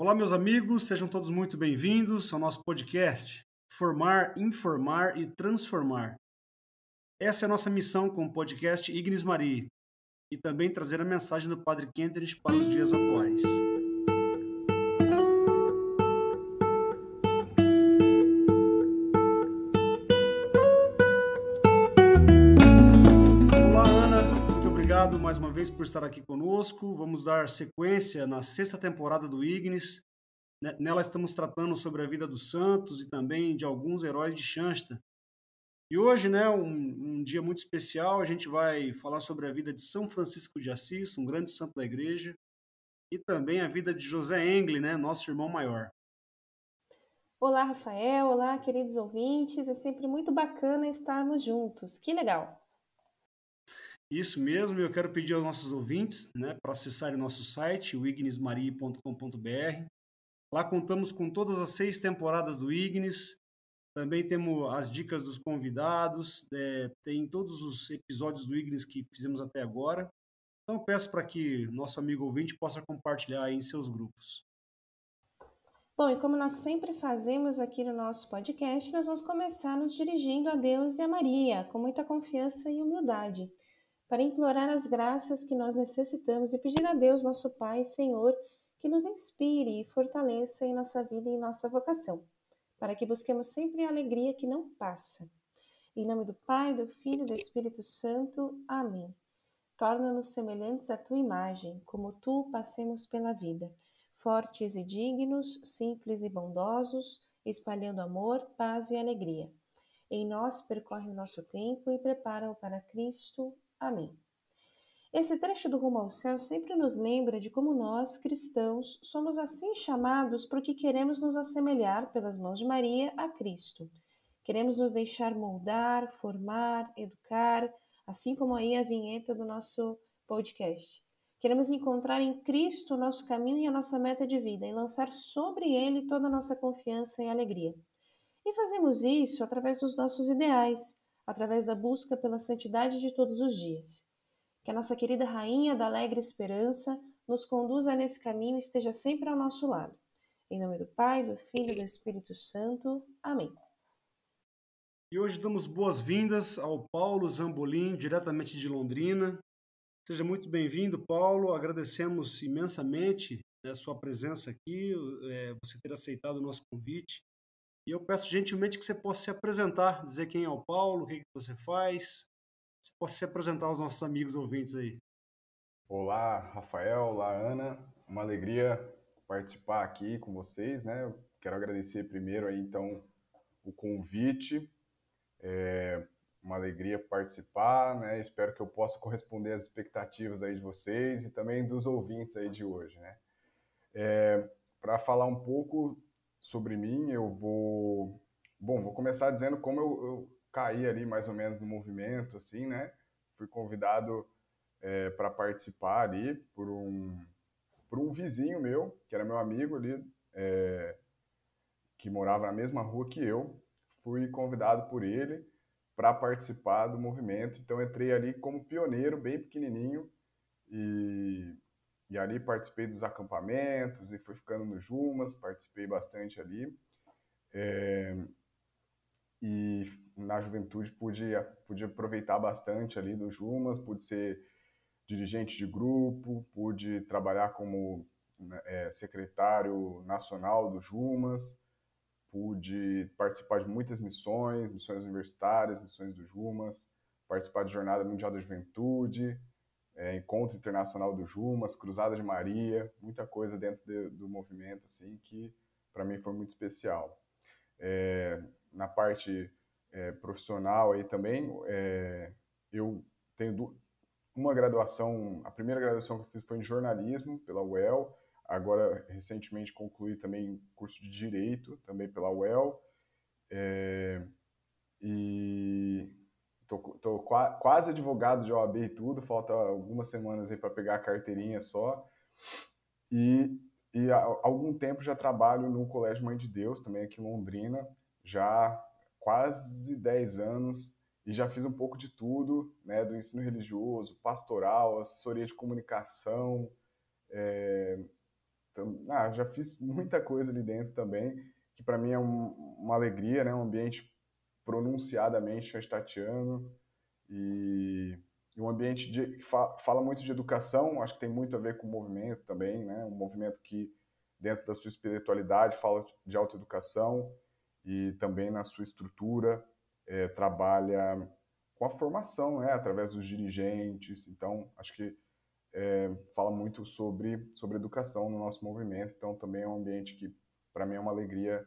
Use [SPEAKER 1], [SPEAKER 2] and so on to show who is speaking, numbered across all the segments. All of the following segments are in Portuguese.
[SPEAKER 1] Olá, meus amigos, sejam todos muito bem-vindos ao nosso podcast Formar, Informar e Transformar. Essa é a nossa missão com o podcast Ignis Maria e também trazer a mensagem do Padre Kentenich para os dias atuais. Obrigado mais uma vez por estar aqui conosco. Vamos dar sequência na sexta temporada do Ignis. Nela estamos tratando sobre a vida dos santos e também de alguns heróis de Shansta. E hoje, né, um, um, dia muito especial, a gente vai falar sobre a vida de São Francisco de Assis, um grande santo da igreja, e também a vida de José Engle, né, nosso irmão maior.
[SPEAKER 2] Olá, Rafael. Olá, queridos ouvintes. É sempre muito bacana estarmos juntos. Que legal.
[SPEAKER 1] Isso mesmo, eu quero pedir aos nossos ouvintes né, para acessarem nosso site, o ignismaria.com.br. Lá contamos com todas as seis temporadas do Ignis. Também temos as dicas dos convidados, é, tem todos os episódios do Ignis que fizemos até agora. Então peço para que nosso amigo ouvinte possa compartilhar em seus grupos.
[SPEAKER 2] Bom, e como nós sempre fazemos aqui no nosso podcast, nós vamos começar nos dirigindo a Deus e a Maria, com muita confiança e humildade para implorar as graças que nós necessitamos e pedir a Deus, nosso Pai, Senhor, que nos inspire e fortaleça em nossa vida e em nossa vocação, para que busquemos sempre a alegria que não passa. Em nome do Pai, do Filho e do Espírito Santo. Amém. Torna-nos semelhantes à tua imagem, como tu passemos pela vida, fortes e dignos, simples e bondosos, espalhando amor, paz e alegria. Em nós percorre o nosso tempo e prepara-o para Cristo. Amém. Esse trecho do Rumo ao Céu sempre nos lembra de como nós, cristãos, somos assim chamados porque queremos nos assemelhar, pelas mãos de Maria, a Cristo. Queremos nos deixar moldar, formar, educar, assim como aí a vinheta do nosso podcast. Queremos encontrar em Cristo o nosso caminho e a nossa meta de vida e lançar sobre ele toda a nossa confiança e alegria. E fazemos isso através dos nossos ideais, através da busca pela santidade de todos os dias. Que a nossa querida Rainha da Alegre Esperança nos conduza nesse caminho e esteja sempre ao nosso lado. Em nome do Pai, do Filho e do Espírito Santo. Amém.
[SPEAKER 1] E hoje damos boas-vindas ao Paulo Zambolim, diretamente de Londrina. Seja muito bem-vindo, Paulo. Agradecemos imensamente né, a sua presença aqui, é, você ter aceitado o nosso convite. E eu peço gentilmente que você possa se apresentar, dizer quem é o Paulo, o que, que você faz. Você possa se apresentar aos nossos amigos ouvintes aí.
[SPEAKER 3] Olá, Rafael, olá, Ana. Uma alegria participar aqui com vocês, né? Eu quero agradecer primeiro aí, então, o convite. É uma alegria participar, né? Espero que eu possa corresponder às expectativas aí de vocês e também dos ouvintes aí de hoje, né? É, Para falar um pouco sobre mim, eu vou. Bom, vou começar dizendo como eu, eu caí ali mais ou menos no movimento, assim, né? Fui convidado é, para participar ali por um, por um vizinho meu, que era meu amigo ali, é, que morava na mesma rua que eu. Fui convidado por ele para participar do movimento, então entrei ali como pioneiro, bem pequenininho, e e ali participei dos acampamentos e fui ficando no Jumas, participei bastante ali. É, e na juventude pude, pude aproveitar bastante ali do Jumas, pude ser dirigente de grupo, pude trabalhar como né, é, secretário nacional do Jumas, pude participar de muitas missões, missões universitárias, missões do Jumas, participar de Jornada Mundial da Juventude, é, Encontro Internacional do Jumas, Cruzada de Maria, muita coisa dentro de, do movimento assim que para mim foi muito especial. É, na parte é, profissional aí também, é, eu tenho uma graduação, a primeira graduação que eu fiz foi em jornalismo pela UEL, agora recentemente concluí também curso de direito também pela UEL, é, e Tô, tô quase advogado de OAB e tudo, falta algumas semanas aí para pegar a carteirinha só. E, e há algum tempo já trabalho no Colégio Mãe de Deus, também aqui em Londrina, já quase 10 anos e já fiz um pouco de tudo, né, do ensino religioso, pastoral, assessoria de comunicação, é, ah, já fiz muita coisa ali dentro também, que para mim é um, uma alegria, né? Um ambiente pronunciadamente chastatiano e, e um ambiente de, que fa, fala muito de educação, acho que tem muito a ver com o movimento também, né? Um movimento que, dentro da sua espiritualidade, fala de autoeducação e também na sua estrutura é, trabalha com a formação, né? Através dos dirigentes. Então, acho que é, fala muito sobre, sobre educação no nosso movimento, então também é um ambiente que, para mim, é uma alegria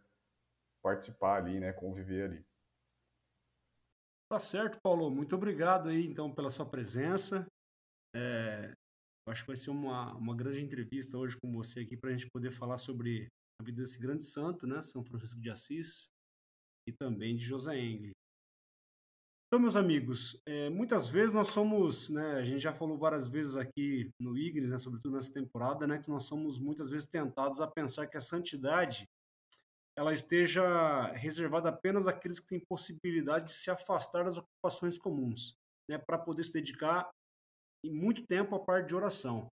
[SPEAKER 3] participar ali, né, conviver ali.
[SPEAKER 1] Tá certo, Paulo. Muito obrigado aí, então, pela sua presença. É, acho que vai ser uma, uma grande entrevista hoje com você aqui para a gente poder falar sobre a vida desse grande santo, né, São Francisco de Assis, e também de José Engle. Então, meus amigos, é, muitas vezes nós somos, né, a gente já falou várias vezes aqui no Ignis, né, sobretudo nessa temporada, né, que nós somos muitas vezes tentados a pensar que a santidade ela esteja reservada apenas àqueles que têm possibilidade de se afastar das ocupações comuns, né, para poder se dedicar em muito tempo à parte de oração.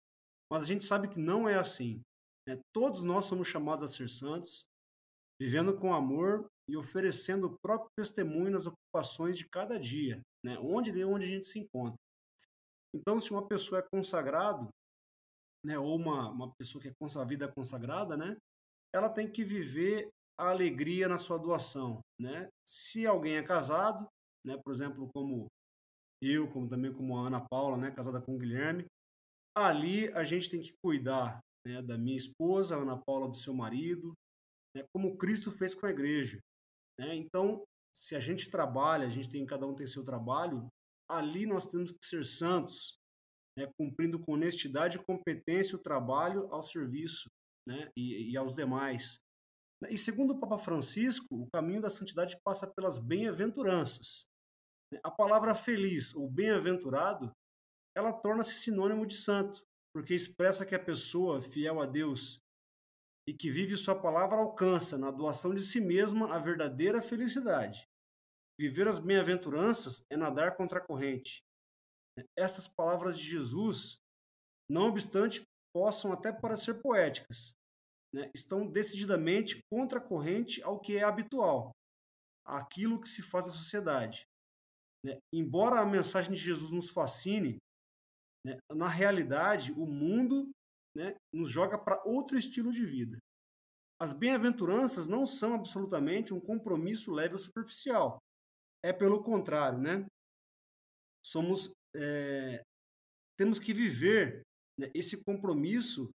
[SPEAKER 1] Mas a gente sabe que não é assim. Né? Todos nós somos chamados a ser santos, vivendo com amor e oferecendo o próprio testemunho nas ocupações de cada dia, né? onde e onde a gente se encontra. Então, se uma pessoa é consagrado, né, ou uma, uma pessoa que é a vida é consagrada, né, ela tem que viver a alegria na sua doação, né? Se alguém é casado, né, por exemplo, como eu, como também como a Ana Paula, né, casada com o Guilherme, ali a gente tem que cuidar né, da minha esposa, Ana Paula, do seu marido, né, como Cristo fez com a igreja. Né? Então, se a gente trabalha, a gente tem cada um tem seu trabalho, ali nós temos que ser santos, né, cumprindo com honestidade e competência o trabalho ao serviço né, e, e aos demais. E segundo o Papa Francisco, o caminho da santidade passa pelas bem-aventuranças. A palavra feliz ou bem-aventurado, ela torna-se sinônimo de santo, porque expressa que a pessoa fiel a Deus e que vive sua palavra alcança na doação de si mesma a verdadeira felicidade. Viver as bem-aventuranças é nadar contra a corrente. Essas palavras de Jesus, não obstante possam até parecer poéticas, né, estão decididamente contra a corrente ao que é habitual, aquilo que se faz na sociedade. Né? Embora a mensagem de Jesus nos fascine, né, na realidade, o mundo né, nos joga para outro estilo de vida. As bem-aventuranças não são absolutamente um compromisso leve ou superficial. É pelo contrário, né? Somos, é, temos que viver né, esse compromisso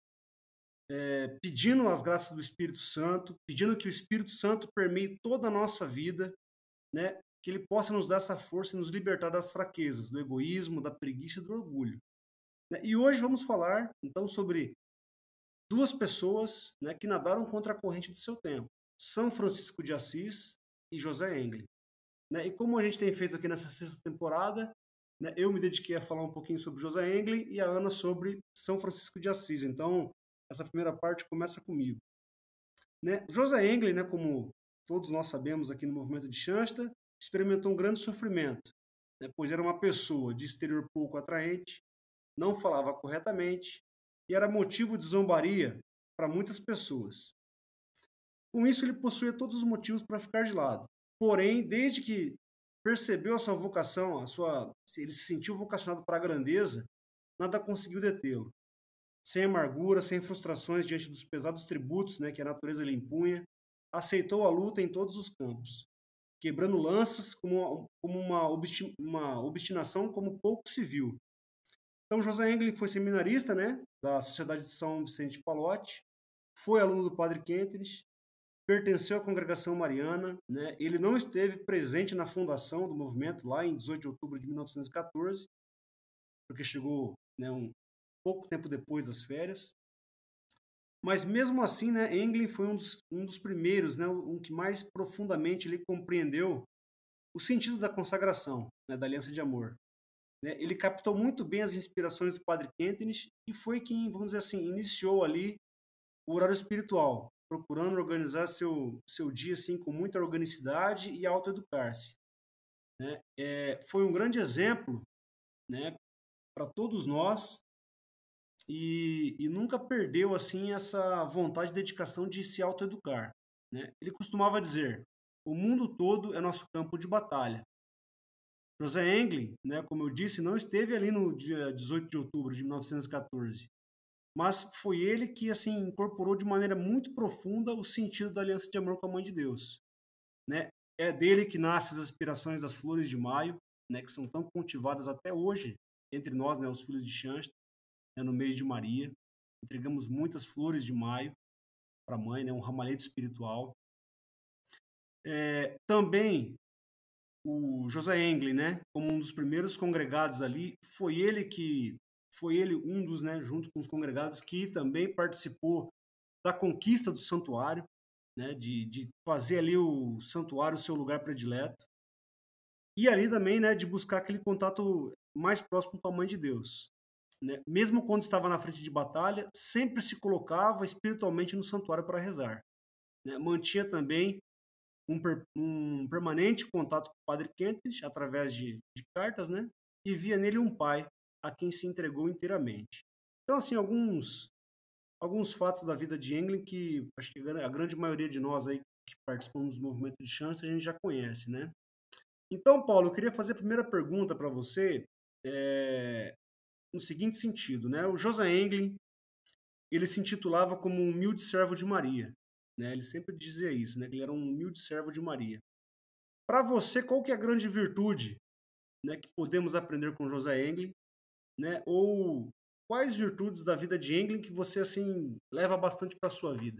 [SPEAKER 1] é, pedindo as graças do Espírito Santo, pedindo que o Espírito Santo permeie toda a nossa vida, né? Que ele possa nos dar essa força e nos libertar das fraquezas, do egoísmo, da preguiça e do orgulho. Né? E hoje vamos falar, então, sobre duas pessoas né, que nadaram contra a corrente do seu tempo: São Francisco de Assis e José Engle. Né? E como a gente tem feito aqui nessa sexta temporada, né, eu me dediquei a falar um pouquinho sobre José Engle e a Ana sobre São Francisco de Assis. Então, essa primeira parte começa comigo. Né? José Engle, né, como todos nós sabemos aqui no movimento de Shansta, experimentou um grande sofrimento, né, pois era uma pessoa de exterior pouco atraente, não falava corretamente e era motivo de zombaria para muitas pessoas. Com isso, ele possuía todos os motivos para ficar de lado. Porém, desde que percebeu a sua vocação, a sua, ele se sentiu vocacionado para a grandeza, nada conseguiu detê-lo sem amargura, sem frustrações diante dos pesados tributos né, que a natureza lhe impunha, aceitou a luta em todos os campos, quebrando lanças como, como uma, uma obstinação como pouco se viu. Então, José Engle foi seminarista né, da Sociedade de São Vicente de Palote, foi aluno do Padre Quentenes, pertenceu à congregação mariana, né? ele não esteve presente na fundação do movimento lá em 18 de outubro de 1914, porque chegou né, um, pouco tempo depois das férias. Mas mesmo assim, né, Englin foi um dos, um dos primeiros, né, um que mais profundamente ele compreendeu o sentido da consagração, né, da aliança de amor. Né? Ele captou muito bem as inspirações do Padre Kentenich e foi quem, vamos dizer assim, iniciou ali o horário espiritual, procurando organizar seu, seu dia assim com muita organicidade e autoeducar-se. Né? É, foi um grande exemplo né, para todos nós e, e nunca perdeu assim essa vontade e dedicação de se autoeducar. Né? Ele costumava dizer: o mundo todo é nosso campo de batalha. José Englin, né, como eu disse, não esteve ali no dia 18 de outubro de 1914, mas foi ele que assim incorporou de maneira muito profunda o sentido da aliança de amor com a Mãe de Deus. Né? É dele que nascem as aspirações das flores de maio, né, que são tão cultivadas até hoje entre nós, né, os filhos de Xanxta, né, no mês de Maria. Entregamos muitas flores de maio para a mãe, né, um ramalhete espiritual. É, também o José Engle, né, como um dos primeiros congregados ali, foi ele que foi ele um dos, né, junto com os congregados que também participou da conquista do santuário, né, de, de fazer ali o santuário o seu lugar predileto. E ali também, né, de buscar aquele contato mais próximo com a mãe de Deus. Né? Mesmo quando estava na frente de batalha, sempre se colocava espiritualmente no santuário para rezar. Né? Mantinha também um, per, um, permanente contato com o Padre Kentish através de, de cartas, né? E via nele um pai a quem se entregou inteiramente. Então, assim, alguns alguns fatos da vida de Englin que acho que a grande maioria de nós aí que participamos do movimento de chance a gente já conhece, né? Então, Paulo, eu queria fazer a primeira pergunta para você é, no seguinte sentido, né? O José Englin, ele se intitulava como um humilde servo de Maria, né? Ele sempre dizia isso, né? Que ele era um humilde servo de Maria. Para você, qual que é a grande virtude, né? Que podemos aprender com José Englin, né? Ou quais virtudes da vida de Englin que você assim leva bastante para sua vida?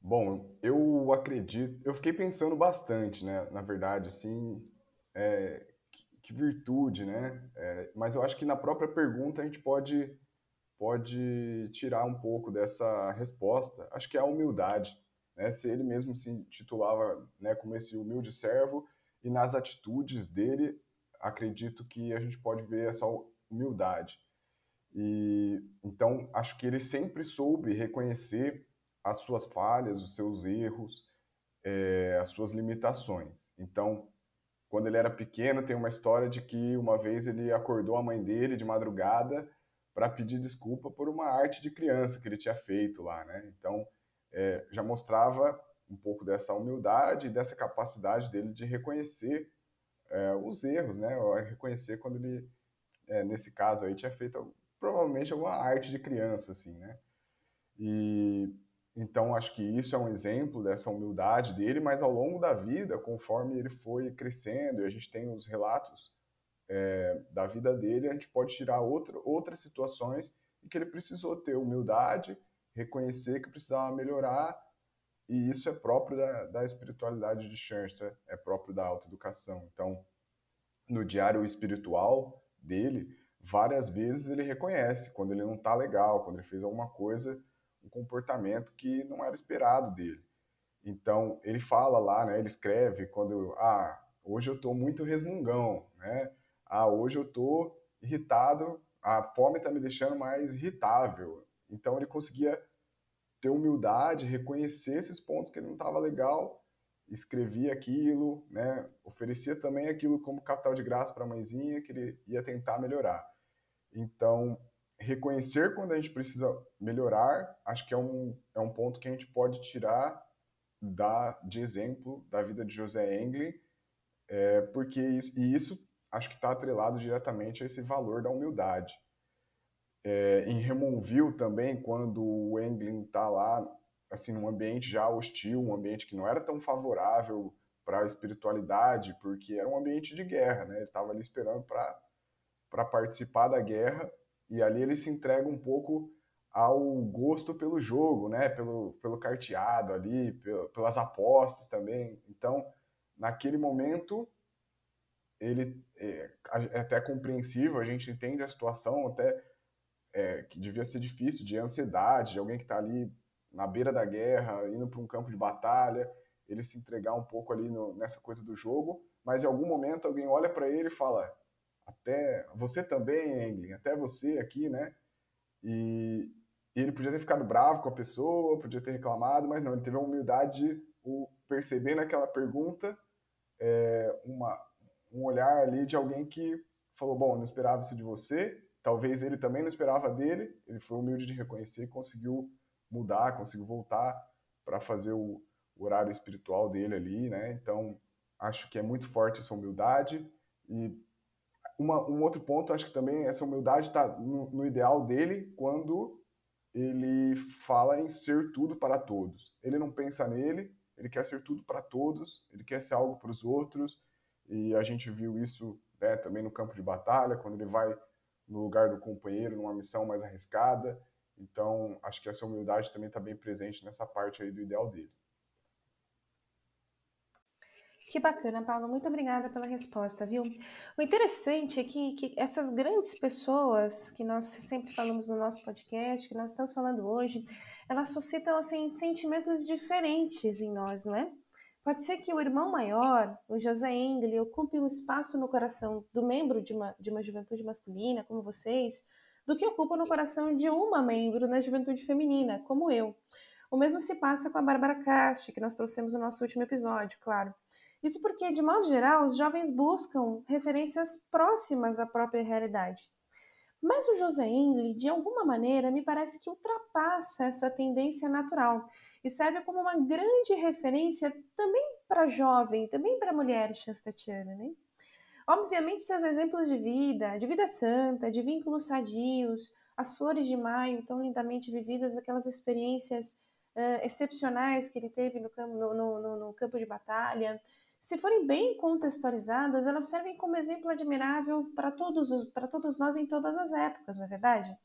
[SPEAKER 3] Bom, eu acredito, eu fiquei pensando bastante, né? Na verdade, assim, é, que virtude, né? É, mas eu acho que na própria pergunta a gente pode, pode tirar um pouco dessa resposta. Acho que é a humildade, né? Se ele mesmo se titulava né, como esse humilde servo, e nas atitudes dele, acredito que a gente pode ver essa humildade. E então acho que ele sempre soube reconhecer as suas falhas, os seus erros, é, as suas limitações. Então quando ele era pequeno, tem uma história de que uma vez ele acordou a mãe dele de madrugada para pedir desculpa por uma arte de criança que ele tinha feito lá, né? Então, é, já mostrava um pouco dessa humildade e dessa capacidade dele de reconhecer é, os erros, né? Reconhecer quando ele, é, nesse caso aí, tinha feito provavelmente alguma arte de criança, assim, né? E então, acho que isso é um exemplo dessa humildade dele, mas ao longo da vida, conforme ele foi crescendo, e a gente tem os relatos é, da vida dele, a gente pode tirar outra, outras situações em que ele precisou ter humildade, reconhecer que precisava melhorar, e isso é próprio da, da espiritualidade de Schoenstatt, é próprio da autoeducação. Então, no diário espiritual dele, várias vezes ele reconhece quando ele não está legal, quando ele fez alguma coisa um comportamento que não era esperado dele. Então, ele fala lá, né, ele escreve quando, ah, hoje eu estou muito resmungão, né? Ah, hoje eu estou irritado, a fome está me deixando mais irritável. Então, ele conseguia ter humildade, reconhecer esses pontos que ele não estava legal, escrevia aquilo, né? Oferecia também aquilo como capital de graça para a mãezinha que ele ia tentar melhorar. Então, reconhecer quando a gente precisa melhorar, acho que é um, é um ponto que a gente pode tirar da, de exemplo da vida de José Engle, é, porque isso, e isso acho que está atrelado diretamente a esse valor da humildade. É, em Remonville também, quando o Englin está lá, assim, num ambiente já hostil, um ambiente que não era tão favorável para a espiritualidade, porque era um ambiente de guerra, né? Ele estava ali esperando para participar da guerra e ali ele se entrega um pouco ao gosto pelo jogo, né? Pelo, pelo carteado ali, pelas apostas também. Então, naquele momento, ele é, é, até compreensível, a gente entende a situação, até é, que devia ser difícil, de ansiedade, de alguém que está ali na beira da guerra, indo para um campo de batalha, ele se entregar um pouco ali no, nessa coisa do jogo, mas em algum momento alguém olha para ele e fala: até você também, Englin, até você aqui, né? E, e, ele podia ter ficado bravo com a pessoa, podia ter reclamado, mas não, ele teve a humildade de o, perceber naquela pergunta é, uma, um olhar ali de alguém que falou, bom, não esperava isso de você, talvez ele também não esperava dele, ele foi humilde de reconhecer conseguiu mudar, conseguiu voltar para fazer o horário espiritual dele ali, né? Então, acho que é muito forte essa humildade e uma, um outro ponto, acho que também essa humildade está no, no, ideal dele quando ele fala em ser tudo para todos. Ele não pensa nele, ele quer ser tudo para todos, ele quer ser algo para os outros, e a gente viu isso né, também no campo de batalha, quando ele vai no lugar do companheiro, numa missão mais arriscada. Então, acho que essa humildade também está bem presente nessa parte aí do ideal dele.
[SPEAKER 2] Que bacana, Paulo. Muito obrigada pela resposta, viu? O interessante é que, que, essas grandes pessoas que nós sempre falamos no nosso podcast, que nós estamos falando hoje, elas suscitam assim sentimentos diferentes em nós, não é? Pode ser que o irmão maior, o José Engel, ocupe um espaço no coração do membro de uma, de uma juventude masculina, como vocês, do que ocupa no coração de uma membro na juventude feminina, como eu. O mesmo se passa com a Bárbara Cast, que nós trouxemos no nosso último episódio, claro. Isso porque, de modo geral, os jovens buscam referências próximas à própria realidade. Mas o José Engel, de alguma maneira, me parece que ultrapassa essa tendência natural e serve como uma grande referência também para jovem, também para mulher chastatiana, né? Obviamente, seus exemplos de vida, de vida santa, de vínculos sadios, as flores de maio tão lindamente vividas, aquelas experiências uh, excepcionais que ele teve no, no, no, no campo de batalha, se forem bem contextualizadas, elas servem como exemplo admirável para todos, os, para todos nós em todas as épocas, não é verdade?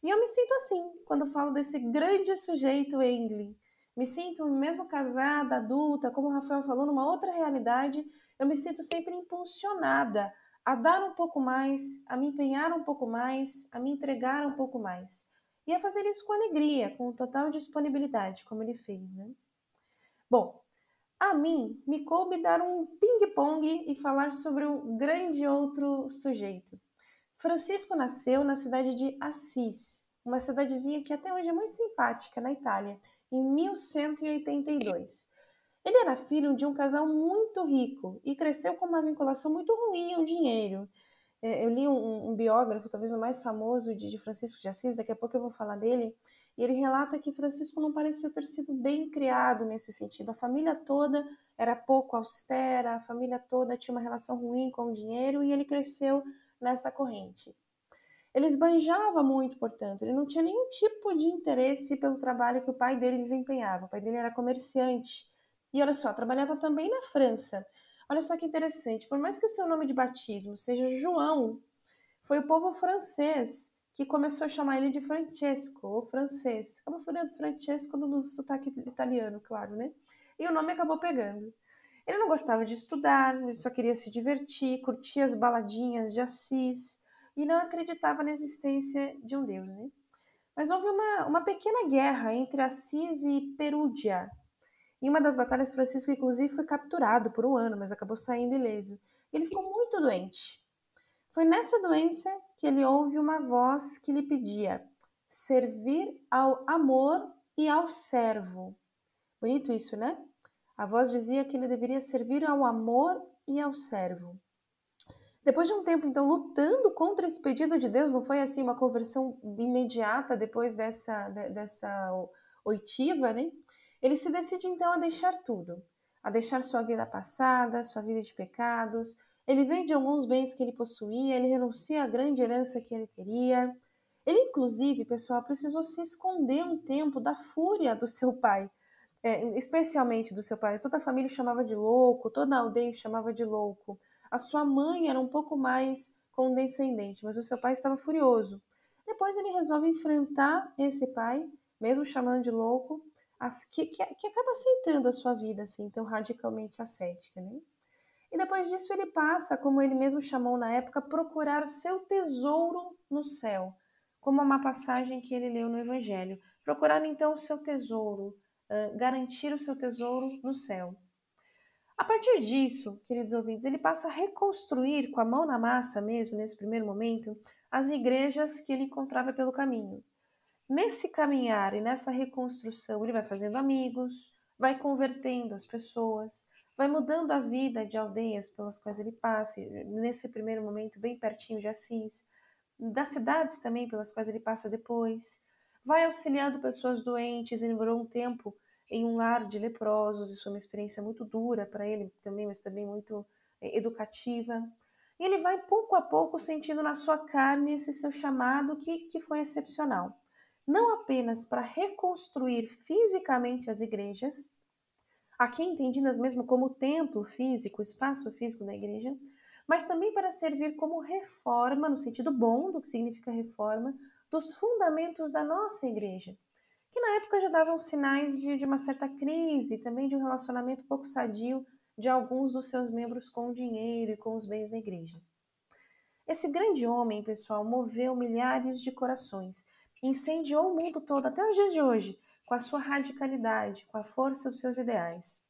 [SPEAKER 2] E eu me sinto assim quando falo desse grande sujeito Engli, me sinto, mesmo casada, adulta, como o Rafael falou, numa outra realidade, eu me sinto sempre impulsionada a dar um pouco mais, a me empenhar um pouco mais, a me entregar um pouco mais. E a fazer isso com alegria, com total disponibilidade, como ele fez, né? Bom, a mim me coube dar um ping-pong e falar sobre um grande outro sujeito. Francisco nasceu na cidade de Assis, uma cidadezinha que até hoje é muito simpática na Itália em 1182. Ele era filho de um casal muito rico e cresceu com uma vinculação muito ruim ao dinheiro. É, eu li um, um biógrafo, talvez o mais famoso de, de Francisco de Assis, daqui a pouco eu vou falar dele, e ele relata que Francisco não pareceu ter sido bem criado nesse sentido. A família toda era pouco austera, a família toda tinha uma relação ruim com o dinheiro e ele cresceu nessa corrente. Ele esbanjava muito, portanto, ele não tinha nenhum tipo de interesse pelo trabalho que o pai dele desempenhava. O pai dele era comerciante. E olha só, trabalhava também na França. Olha só que interessante, por mais que o seu nome de batismo seja João, foi o povo francês que começou a chamar ele de Francesco, ou francês. Acabou virando Francesco no sotaque italiano, claro, né? E o nome acabou pegando. Ele não gostava de estudar, ele só queria se divertir, curtia as baladinhas de Assis, e não acreditava na existência de um Deus. Né? Mas houve uma, uma pequena guerra entre Assis e Perúdia. Em uma das batalhas, Francisco, inclusive, foi capturado por um ano, mas acabou saindo ileso. Ele ficou muito doente. Foi nessa doença que ele ouve uma voz que lhe pedia servir ao amor e ao servo. Bonito isso, né? A voz dizia que ele deveria servir ao amor e ao servo. Depois de um tempo, então, lutando contra esse pedido de Deus, não foi assim uma conversão imediata depois dessa, dessa oitiva, né? Ele se decide então a deixar tudo, a deixar sua vida passada, sua vida de pecados. Ele vende alguns bens que ele possuía, ele renuncia à grande herança que ele queria. Ele, inclusive, pessoal, precisou se esconder um tempo da fúria do seu pai, é, especialmente do seu pai. Toda a família chamava de louco, toda a aldeia chamava de louco. A sua mãe era um pouco mais condescendente, mas o seu pai estava furioso. Depois ele resolve enfrentar esse pai, mesmo chamando de louco, as, que, que, que, acaba aceitando a sua vida assim, tão radicalmente ascética. Né? E depois disso ele passa, como ele mesmo chamou na época, procurar o seu tesouro no céu, como uma passagem que ele leu no Evangelho. Procurar então o seu tesouro, garantir o seu tesouro no céu. A partir disso, queridos ouvintes, ele passa a reconstruir com a mão na massa mesmo, nesse primeiro momento, as igrejas que ele encontrava pelo caminho. Nesse caminhar e nessa reconstrução, ele vai fazendo amigos, vai convertendo as pessoas, vai mudando a vida de aldeias pelas quais ele passa, nesse primeiro momento bem pertinho de Assis, das cidades também pelas quais ele passa depois. Vai auxiliando pessoas doentes, ele morou um tempo em um lar de leprosos, isso foi uma experiência muito dura para ele também, mas também muito é, educativa. E ele vai pouco a pouco sentindo na sua carne esse seu chamado que, que foi excepcional. Não apenas para reconstruir fisicamente as igrejas, aqui entendidas mesmo como templo físico, espaço físico da igreja, mas também para servir como reforma, no sentido bom do que significa reforma, dos fundamentos da nossa igreja, que na época já davam sinais de, de uma certa crise, também de um relacionamento pouco sadio de alguns dos seus membros com o dinheiro e com os bens da igreja. Esse grande homem, pessoal, moveu milhares de corações, incendiou o mundo todo até os dias de hoje, com a sua radicalidade, com a força dos seus ideais.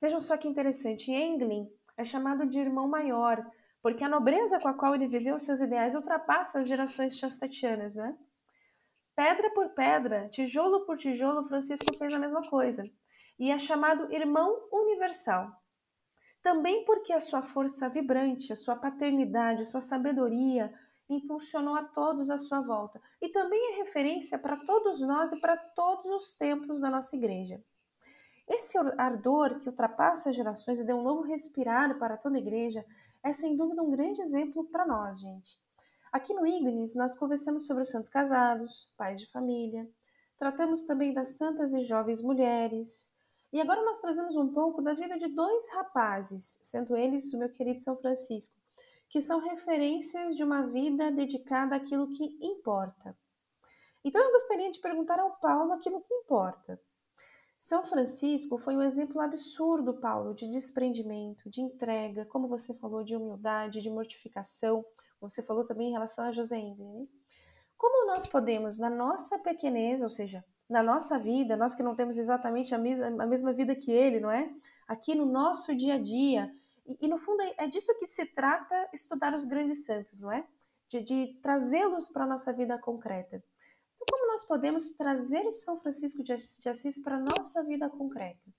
[SPEAKER 2] Vejam só que interessante, Englin é chamado de irmão maior, porque a nobreza com a qual ele viveu seus ideais ultrapassa as gerações chastatianas, né? Pedra por pedra, tijolo por tijolo, Francisco fez a mesma coisa e é chamado irmão universal. Também porque a sua força vibrante, a sua paternidade, a sua sabedoria impulsionou a todos à sua volta. E também é referência para todos nós e para todos os tempos da nossa igreja. Esse ardor que ultrapassa as gerações e deu um novo respirar para toda a igreja é sem dúvida um grande exemplo para nós, gente. Aqui no Ignis, nós conversamos sobre os santos casados, pais de família, tratamos também das santas e jovens mulheres. E agora nós trazemos um pouco da vida de dois rapazes, sendo eles o meu querido São Francisco, que são referências de uma vida dedicada àquilo que importa. Então eu gostaria de perguntar ao Paulo aquilo que importa. São Francisco foi um exemplo absurdo, Paulo, de desprendimento, de entrega, como você falou, de humildade, de mortificação. Você falou também em relação a José. Né? Como nós podemos, na nossa pequenez, ou seja, na nossa vida, nós que não temos exatamente a mesma, a mesma vida que ele, não é? Aqui no nosso dia a dia. E, e no fundo é, é disso que se trata estudar os grandes santos, não é? De, de trazê-los para a nossa vida concreta como nós podemos trazer São Francisco de Assis para a nossa vida concreta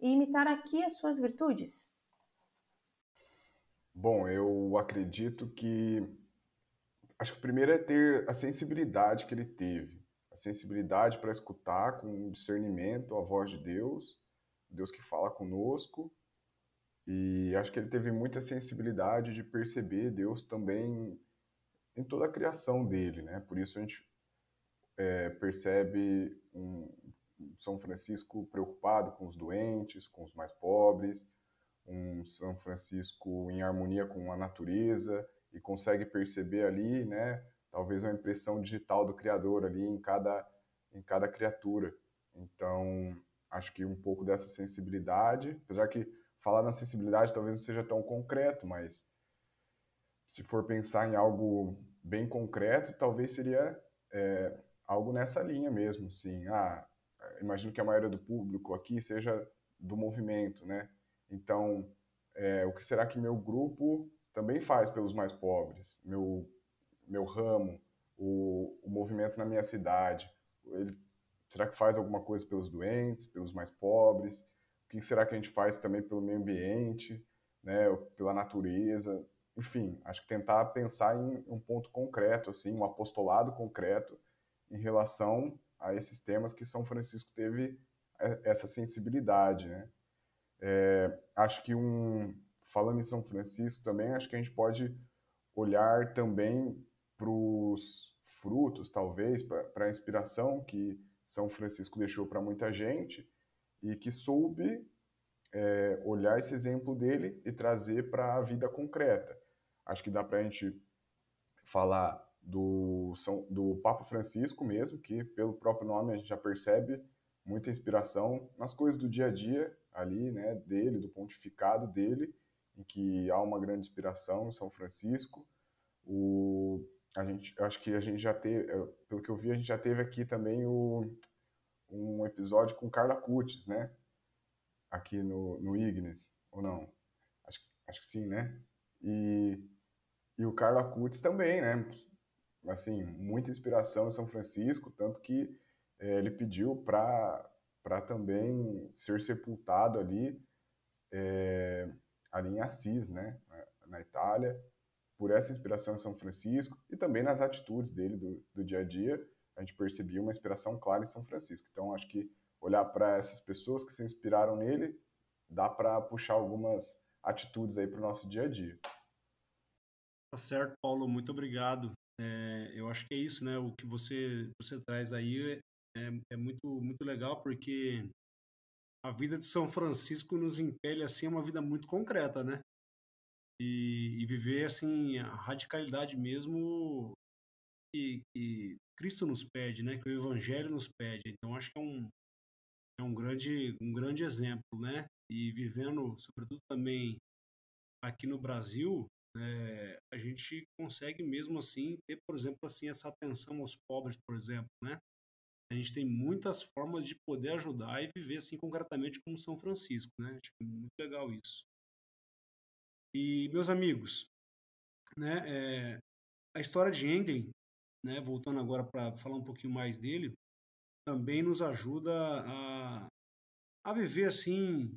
[SPEAKER 2] e imitar aqui as suas virtudes?
[SPEAKER 3] Bom, eu acredito que. Acho que o primeiro é ter a sensibilidade que ele teve. A sensibilidade para escutar com discernimento a voz de Deus, Deus que fala conosco. E acho que ele teve muita sensibilidade de perceber Deus também em toda a criação dele, né? Por isso a gente é, percebe um São Francisco preocupado com os doentes, com os mais pobres, um São Francisco em harmonia com a natureza e consegue perceber ali, né, talvez uma impressão digital do Criador ali em cada em cada criatura. Então, acho que um pouco dessa sensibilidade, apesar que falar na sensibilidade talvez não seja tão concreto, mas se for pensar em algo bem concreto, talvez seria é, algo nessa linha mesmo, sim. Ah, imagino que a maioria do público aqui seja do movimento, né? Então, é, o que será que meu grupo também faz pelos mais pobres? Meu, meu ramo, o, o movimento na minha cidade, ele, será que faz alguma coisa pelos doentes, pelos mais pobres? O que será que a gente faz também pelo meio ambiente, né? Pela natureza? Enfim, acho que tentar pensar em um ponto concreto, assim, um apostolado concreto em relação a esses temas que São Francisco teve é, essa sensibilidade, né? É, acho que um falando em São Francisco também acho que a gente pode olhar também para os frutos, talvez, para a inspiração que São Francisco deixou para muita gente e que soube é, olhar esse exemplo dele e trazer para a vida concreta. Acho que dá para a gente falar do, São, do Papa Francisco mesmo, que pelo próprio nome a gente já percebe muita inspiração nas coisas do dia a dia ali, né, dele, do pontificado dele, em que há uma grande inspiração em São Francisco. O, a gente, acho que a gente já teve, pelo que eu vi, a gente já teve aqui também o, um episódio com Carla Cutis, né, aqui no, no Ignis, ou não? Acho, acho que sim, né? E, e o Carla Cutis também, né? assim, muita inspiração em São Francisco, tanto que é, ele pediu para também ser sepultado ali, é, ali em Assis, né, na Itália. por essa inspiração em São Francisco e também nas atitudes dele do, do dia a dia, a gente percebia uma inspiração clara em São Francisco. Então, acho que olhar para essas pessoas que se inspiraram nele, dá para puxar algumas atitudes aí para o nosso dia a dia.
[SPEAKER 1] Tá certo, Paulo, muito obrigado. É, eu acho que é isso, né? O que você, você traz aí é, é muito, muito legal, porque a vida de São Francisco nos impele assim a uma vida muito concreta, né? E, e viver assim a radicalidade mesmo que, que, Cristo nos pede, né? Que o Evangelho nos pede. Então acho que é um é um grande um grande exemplo, né? E vivendo, sobretudo também aqui no Brasil, é, a gente consegue mesmo assim ter, por exemplo, assim essa atenção aos pobres, por exemplo, né? A gente tem muitas formas de poder ajudar e viver assim concretamente como São Francisco, né? Acho é muito legal isso. E meus amigos, né? É, a história de Englin, né? Voltando agora para falar um pouquinho mais dele, também nos ajuda a, a viver assim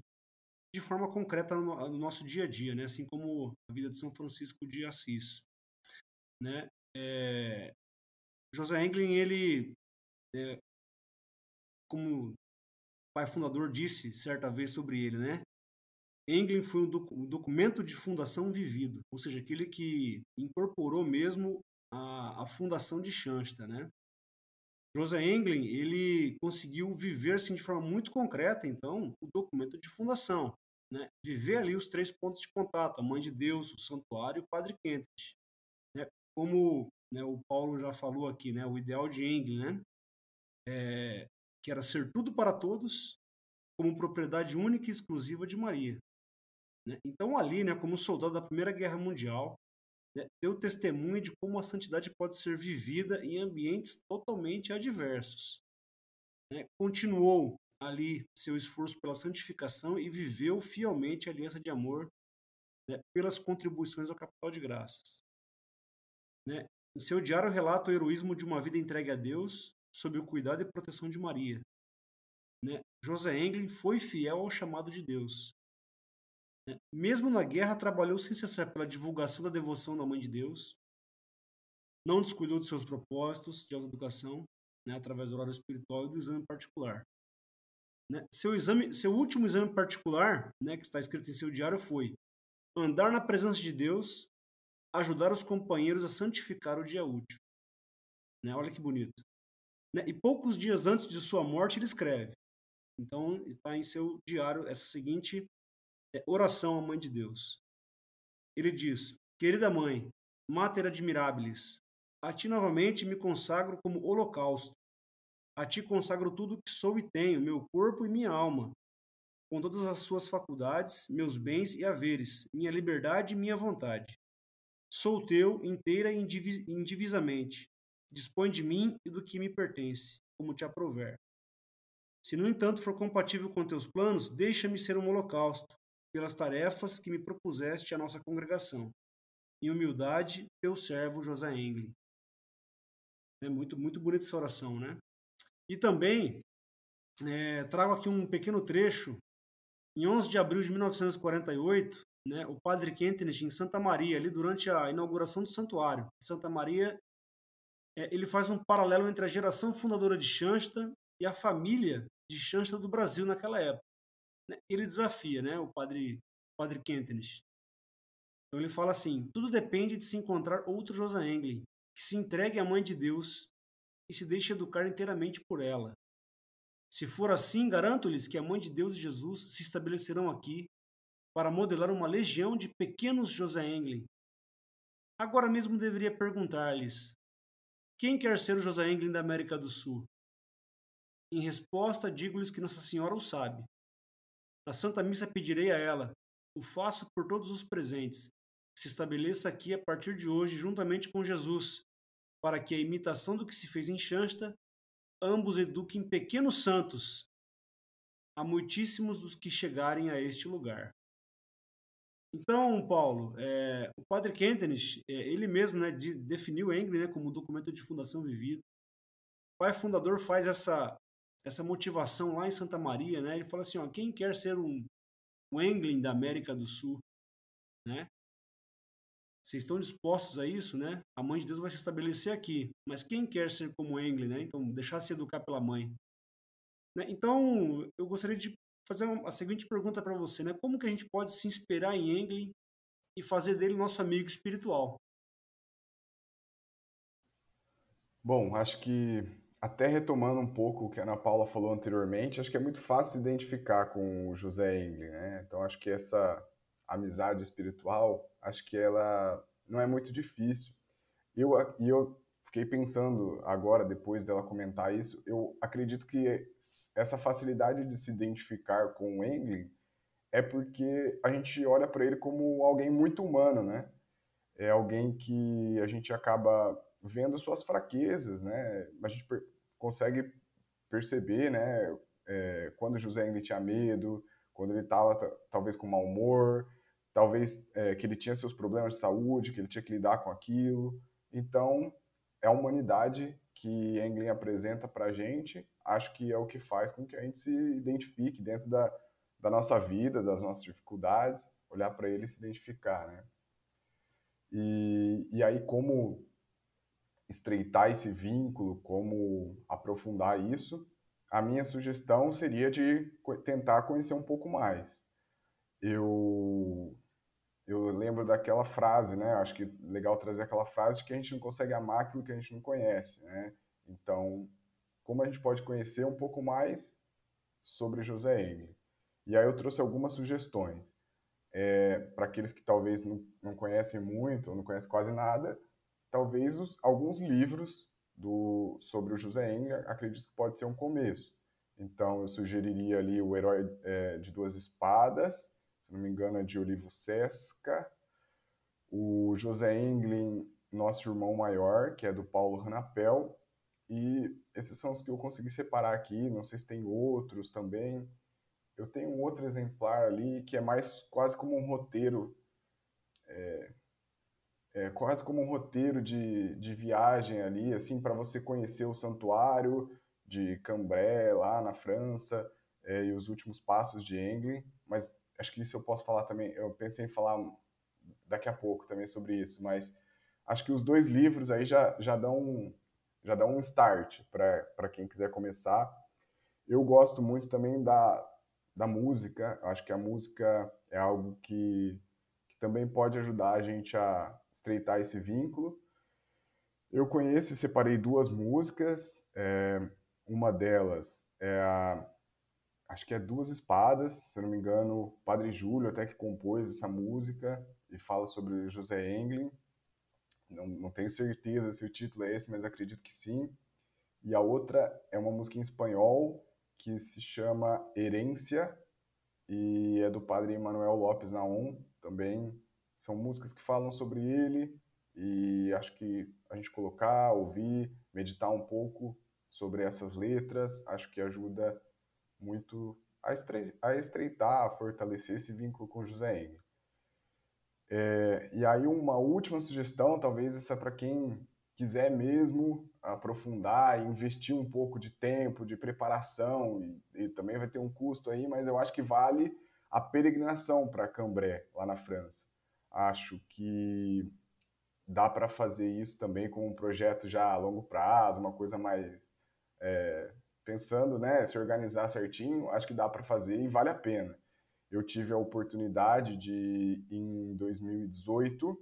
[SPEAKER 1] de forma concreta no, no, nosso dia a dia, né? Assim como a vida de São Francisco de Assis, né? É, José Englin, ele, é, como o pai fundador disse certa vez sobre ele, né? Englin foi um, doc, um documento de fundação vivido, ou seja, aquele que incorporou mesmo a, a fundação de Shansta, né? José Englin, ele conseguiu viver assim, de forma muito concreta, então, o documento de fundação né, viver ali os três pontos de contato, a Mãe de Deus, o Santuário e o Padre Quentes. Né, como né, o Paulo já falou aqui, né, o ideal de Engel, né, é, que era ser tudo para todos, como propriedade única e exclusiva de Maria. Né? Então ali, né, como soldado da Primeira Guerra Mundial, né, deu testemunho de como a santidade pode ser vivida em ambientes totalmente adversos. Né? Continuou ali seu esforço pela santificação e viveu fielmente a aliança de amor né, pelas contribuições ao capital de graças. Né? Em seu diário relata o heroísmo de uma vida entregue a Deus sob o cuidado e proteção de Maria. Né? José Englin foi fiel ao chamado de Deus. Né? Mesmo na guerra, trabalhou sem cessar pela divulgação da devoção da Mãe de Deus, não descuidou de seus propósitos de autoeducação, né, através do horário espiritual e do exame particular. Né? Seu, exame, seu último exame particular, né, que está escrito em seu diário, foi andar na presença de Deus, ajudar os companheiros a santificar o dia útil. Né? Olha que bonito. Né? E poucos dias antes de sua morte, ele escreve. Então, está em seu diário essa seguinte é, oração à Mãe de Deus. Ele diz: Querida Mãe, Mater Admirabilis, a ti novamente me consagro como holocausto, a ti consagro tudo que sou e tenho, meu corpo e minha alma, com todas as suas faculdades, meus bens e haveres, minha liberdade e minha vontade. Sou teu inteira e indivisamente. Dispõe de mim e do que me pertence, como te aprover. Se, no entanto, for compatível com teus planos, deixa-me ser um holocausto, pelas tarefas que me propuseste a nossa congregação. Em humildade, teu servo José Engle. É muito, muito bonita essa oração, né? E também é, trago aqui um pequeno trecho. Em 11 de abril de 1948, né, o padre Kentenich, em Santa Maria, ali durante a inauguração do santuário de Santa Maria, é, ele faz um paralelo entre a geração fundadora de Shansta e a família de Shansta do Brasil naquela época. Né. Ele desafia né, o padre, padre Kentenich. Então ele fala assim: tudo depende de se encontrar outro José Englin, que se entregue à Mãe de Deus e se deixe educar inteiramente por ela. Se for assim, garanto-lhes que a Mãe de Deus e Jesus se estabelecerão aqui para modelar uma legião de pequenos José Englin. Agora mesmo deveria perguntar-lhes: quem quer ser o José Englin da América do Sul? Em resposta, digo-lhes que Nossa Senhora o sabe. Na Santa Missa pedirei a ela: o faço por todos os presentes, que se estabeleça aqui a partir de hoje juntamente com Jesus, para que a imitação do que se fez em Xansta, ambos eduquem pequenos santos, a muitíssimos dos que chegarem a este lugar. Então, Paulo, é, o padre Kentenich, é, ele mesmo né, de, definiu Engle né, como documento de fundação vivido. O pai fundador faz essa, essa motivação lá em Santa Maria, né? Ele fala assim, ó, quem quer ser um, Englin da América do Sul, né? vocês estão dispostos a isso, né? A mãe de Deus vai se estabelecer aqui. Mas quem quer ser como Engle, né? Então, deixar se educar pela mãe. Né? Então, eu gostaria de fazer a seguinte pergunta para você, né? Como que a gente pode se inspirar em Engle e fazer dele nosso amigo espiritual?
[SPEAKER 3] Bom, acho que até retomando um pouco o que a Ana Paula falou anteriormente, acho que é muito fácil identificar com o José Engle, né? Então acho que essa amizade espiritual, acho que ela não é muito difícil. Eu, e eu fiquei pensando agora, depois dela comentar isso, eu acredito que essa facilidade de se identificar com o Engle é porque a gente olha para ele como alguém muito humano, né? É alguém que a gente acaba vendo suas fraquezas, né? A gente consegue perceber, né? É, quando José Engle tinha medo, quando ele estava talvez com mau humor, talvez é, que ele tinha seus problemas de saúde, que ele tinha que lidar com aquilo. Então, é a humanidade que Englin apresenta para a gente, acho que é o que faz com que a gente se identifique dentro da, da nossa vida, das nossas dificuldades, olhar para ele e se identificar, né? E, e aí, como estreitar esse vínculo, como aprofundar isso, a minha sugestão seria de tentar conhecer um pouco mais. Eu eu lembro daquela frase, né? Acho que legal trazer aquela frase de que a gente não consegue amar aquilo que a gente não conhece, né? Então, como a gente pode conhecer um pouco mais sobre José Engle? E aí eu trouxe algumas sugestões. É, para aqueles que talvez não, não conhecem muito ou não conhecem quase nada, talvez os, alguns livros do, sobre o José Engle, acredito que pode ser um começo. Então, eu sugeriria ali O Herói é, de Duas Espadas, se não me engano, é de Olivo Sesca. O José Englin, Nosso Irmão Maior, que é do Paulo Ranapel. E esses são os que eu consegui separar aqui. Não sei se tem outros também. Eu tenho um outro exemplar ali que é mais quase como um roteiro. É, é quase como um roteiro de, de viagem ali, assim, para você conhecer o santuário de Cambrai, lá na França, é, e os últimos passos de Englin. Mas acho que isso eu posso falar também. Eu pensei em falar daqui a pouco também sobre isso, mas acho que os dois livros aí já, já dão já dão um start para quem quiser começar. Eu gosto muito também da, da música. Acho que a música é algo que, que também pode ajudar a gente a estreitar esse vínculo. Eu conheço e separei duas músicas. É, uma delas é a acho que é Duas Espadas, se eu não me engano, Padre Júlio até que compôs essa música e fala sobre José Englin. Não, não tenho certeza se o título é esse, mas acredito que sim. E a outra é uma música em espanhol que se chama Herência e é do Padre Manuel Lopes Naum também. São músicas que falam sobre ele e acho que a gente colocar, ouvir, meditar um pouco sobre essas letras, acho que ajuda muito a, estre a estreitar, a fortalecer esse vínculo com José N. É, e aí uma última sugestão, talvez essa para quem quiser mesmo aprofundar investir um pouco de tempo, de preparação, e, e, também vai ter um custo aí, mas eu acho que vale a peregrinação para Cambrai, lá na França. Acho que dá para fazer isso também com um projeto já a longo prazo, uma coisa mais é, pensando, né, se organizar certinho, acho que dá para fazer e vale a pena. Eu tive a oportunidade de, em 2018,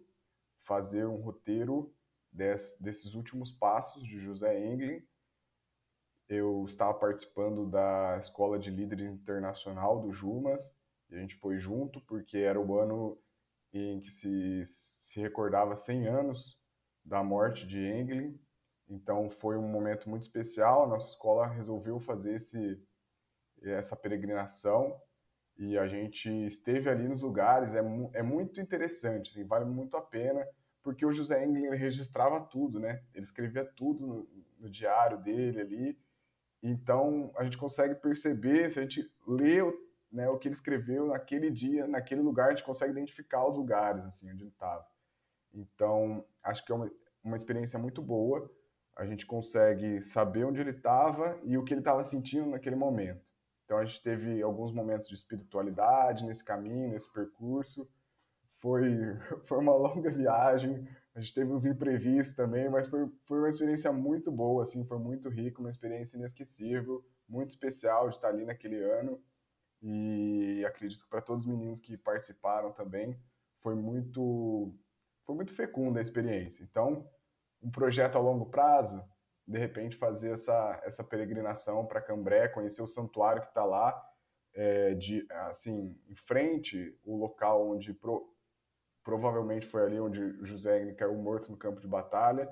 [SPEAKER 3] fazer um roteiro des, desses últimos passos de José Englin. Eu estava participando da Escola de Líderes Internacional do Jumas, e a gente foi junto porque era o ano em que se, se recordava 100 anos da morte de Englin, então foi um momento muito especial. A nossa escola resolveu fazer esse, essa peregrinação e a gente esteve ali nos lugares. É, é muito interessante, assim, vale muito a pena, porque o José Englin registrava tudo, né? Ele escrevia tudo no, no diário dele ali. Então a gente consegue perceber, se a gente lê né, o que ele escreveu naquele dia, naquele lugar, a gente consegue identificar os lugares assim onde ele estava. Então acho que é uma, uma experiência muito boa a gente consegue saber onde ele estava e o que ele estava sentindo naquele momento. Então a gente teve alguns momentos de espiritualidade nesse caminho, nesse percurso. foi, foi uma longa viagem, a gente teve uns imprevistos também, mas foi, foi uma experiência muito boa, assim, foi muito rica, uma experiência inesquecível, muito especial de estar ali naquele ano. E acredito que para todos os meninos que participaram também, foi muito foi muito fecunda a experiência. Então, um projeto a longo prazo, de repente fazer essa essa peregrinação para Cambré, conhecer o santuário que está lá, é, de assim em frente o local onde pro, provavelmente foi ali onde José caiu morto no campo de batalha.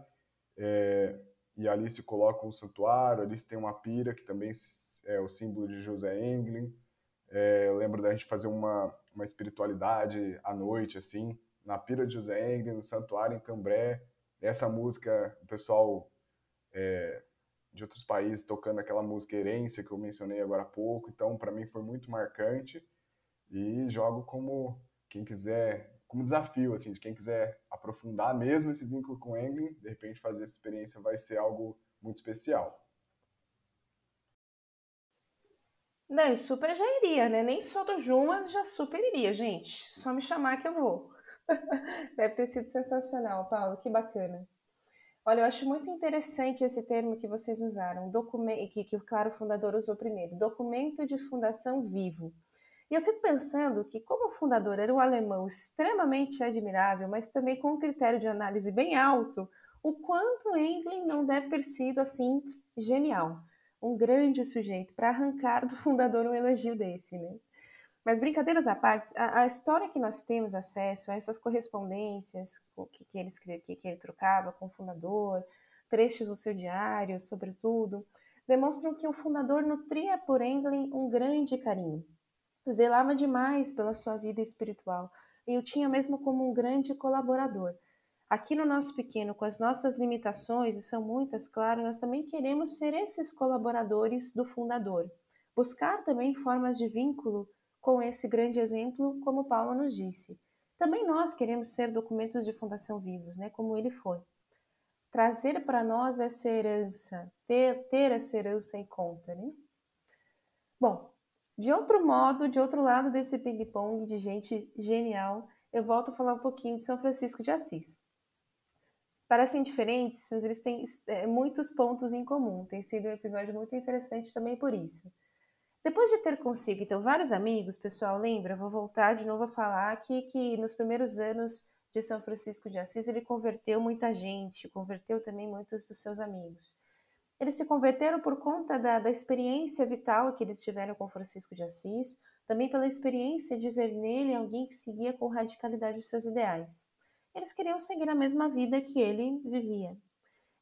[SPEAKER 3] É, e ali se coloca um santuário, ali se tem uma pira que também é o símbolo de José Englin. É, lembro da gente fazer uma, uma espiritualidade à noite, assim, na pira de José Englin, no santuário em Cambré. Essa música, o pessoal é, de outros países tocando aquela música Herência que eu mencionei agora há pouco. Então, para mim foi muito marcante e jogo como quem quiser como desafio, assim, de quem quiser aprofundar mesmo esse vínculo com o Englin, de repente fazer essa experiência vai ser algo muito especial.
[SPEAKER 2] Não, super já iria, né? Nem sou do Jun, mas já super iria, gente. Só me chamar que eu vou. Deve ter sido sensacional, Paulo, que bacana. Olha, eu acho muito interessante esse termo que vocês usaram, documento, que, que o Claro Fundador usou primeiro, documento de fundação vivo. E eu fico pensando que, como o fundador era um alemão extremamente admirável, mas também com um critério de análise bem alto, o quanto Englin não deve ter sido assim genial, um grande sujeito para arrancar do fundador um elogio desse, né? Mas brincadeiras à parte, a, a, história que nós temos acesso a essas correspondências que, que, ele, que, que ele trocava com o fundador, trechos do seu diário, sobretudo, demonstram que o fundador nutria por Englin um grande carinho zelava demais pela sua vida espiritual e o tinha mesmo como um grande colaborador. Aqui no nosso pequeno, com as nossas limitações, e são muitas, claro, nós também queremos ser esses colaboradores do fundador. Buscar também formas de vínculo com esse grande exemplo, como Paulo nos disse. Também nós queremos ser documentos de fundação vivos, né, como ele foi. Trazer para nós essa herança, ter, ter essa herança em conta. Né? Bom, de outro modo, de outro lado desse ping-pong de gente genial, eu volto a falar um pouquinho de São Francisco de Assis. Parecem diferentes, mas eles têm é, muitos pontos em comum. Tem sido um episódio muito interessante também por isso. Depois de ter consigo, então, vários amigos, pessoal, lembra? Vou voltar de novo a falar aqui que nos primeiros anos de São Francisco de Assis ele converteu muita gente, converteu também muitos dos seus amigos. Eles se converteram por conta da, da experiência vital que eles tiveram com Francisco de Assis, também pela experiência de ver nele alguém que seguia com radicalidade os seus ideais. Eles queriam seguir a mesma vida que ele vivia.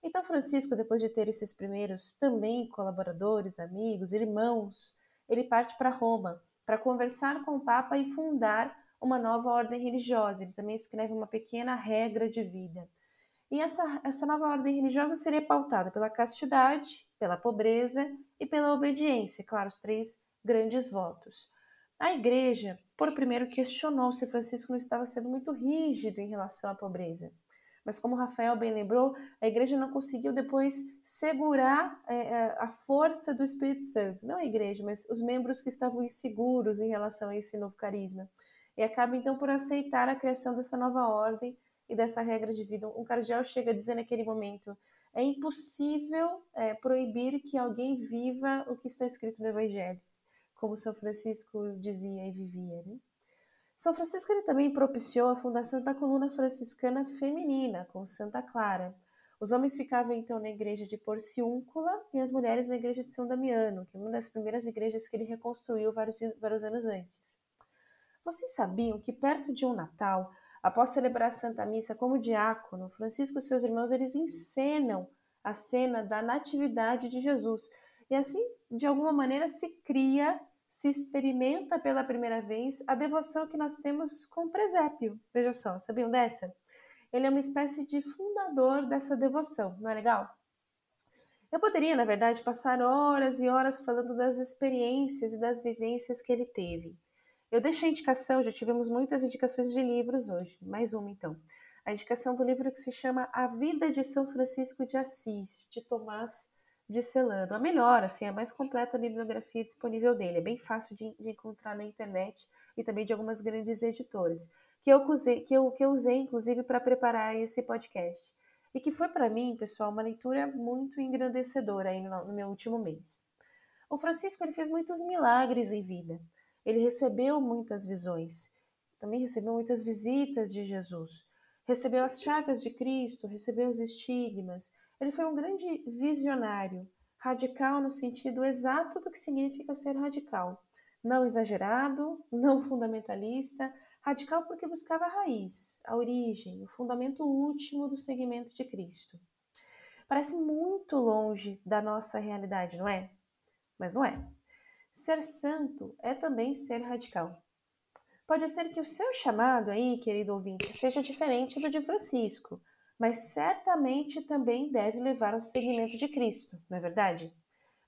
[SPEAKER 2] Então, Francisco, depois de ter esses primeiros também colaboradores, amigos, irmãos, ele parte para Roma para conversar com o Papa e fundar uma nova ordem religiosa. Ele também escreve uma pequena regra de vida. E essa, essa nova ordem religiosa seria pautada pela castidade, pela pobreza e pela obediência, claro, os três grandes votos. A igreja, por primeiro, questionou se Francisco não estava sendo muito rígido em relação à pobreza. Mas, como Rafael bem lembrou, a igreja não conseguiu depois segurar é, a força do Espírito Santo. Não a igreja, mas os membros que estavam inseguros em relação a esse novo carisma. E acaba, então, por aceitar a criação dessa nova ordem e dessa regra de vida. Um cardeal chega a dizer naquele momento: é impossível é, proibir que alguém viva o que está escrito no Evangelho, como São Francisco dizia e vivia. Né? São Francisco ele também propiciou a fundação da coluna franciscana feminina, com Santa Clara. Os homens ficavam então na igreja de Porciúncula e as mulheres na igreja de São Damiano, que é uma das primeiras igrejas que ele reconstruiu vários, vários anos antes. Vocês sabiam que perto de um Natal, Após celebrar a Santa Missa como diácono, Francisco e seus irmãos eles encenam a cena da natividade de Jesus. E assim, de alguma maneira, se cria, se experimenta pela primeira vez a devoção que nós temos com o presépio. Veja só, sabiam dessa? Ele é uma espécie de fundador dessa devoção, não é legal? Eu poderia, na verdade, passar horas e horas falando das experiências e das vivências que ele teve. Eu deixei a indicação, já tivemos muitas indicações de livros hoje, mais uma então. A indicação do livro que se chama A Vida de São Francisco de Assis, de Tomás de Celano. A melhor, assim, a mais completa bibliografia disponível dele. É bem fácil de, de encontrar na internet e também de algumas grandes editoras. que eu usei, que eu, que eu usei inclusive para preparar esse podcast. E que foi para mim, pessoal, uma leitura muito engrandecedora aí no, no meu último mês. O Francisco ele fez muitos milagres em vida. Ele recebeu muitas visões. Também recebeu muitas visitas de Jesus. Recebeu as chagas de Cristo, recebeu os estigmas. Ele foi um grande visionário, radical no sentido exato do que significa ser radical. Não exagerado, não fundamentalista, radical porque buscava a raiz, a origem, o fundamento último do segmento de Cristo. Parece muito longe da nossa realidade, não é? Mas não é. Ser santo é também ser radical. Pode ser que o seu chamado aí, querido ouvinte, seja diferente do de Francisco, mas certamente também deve levar ao seguimento de Cristo, não é verdade?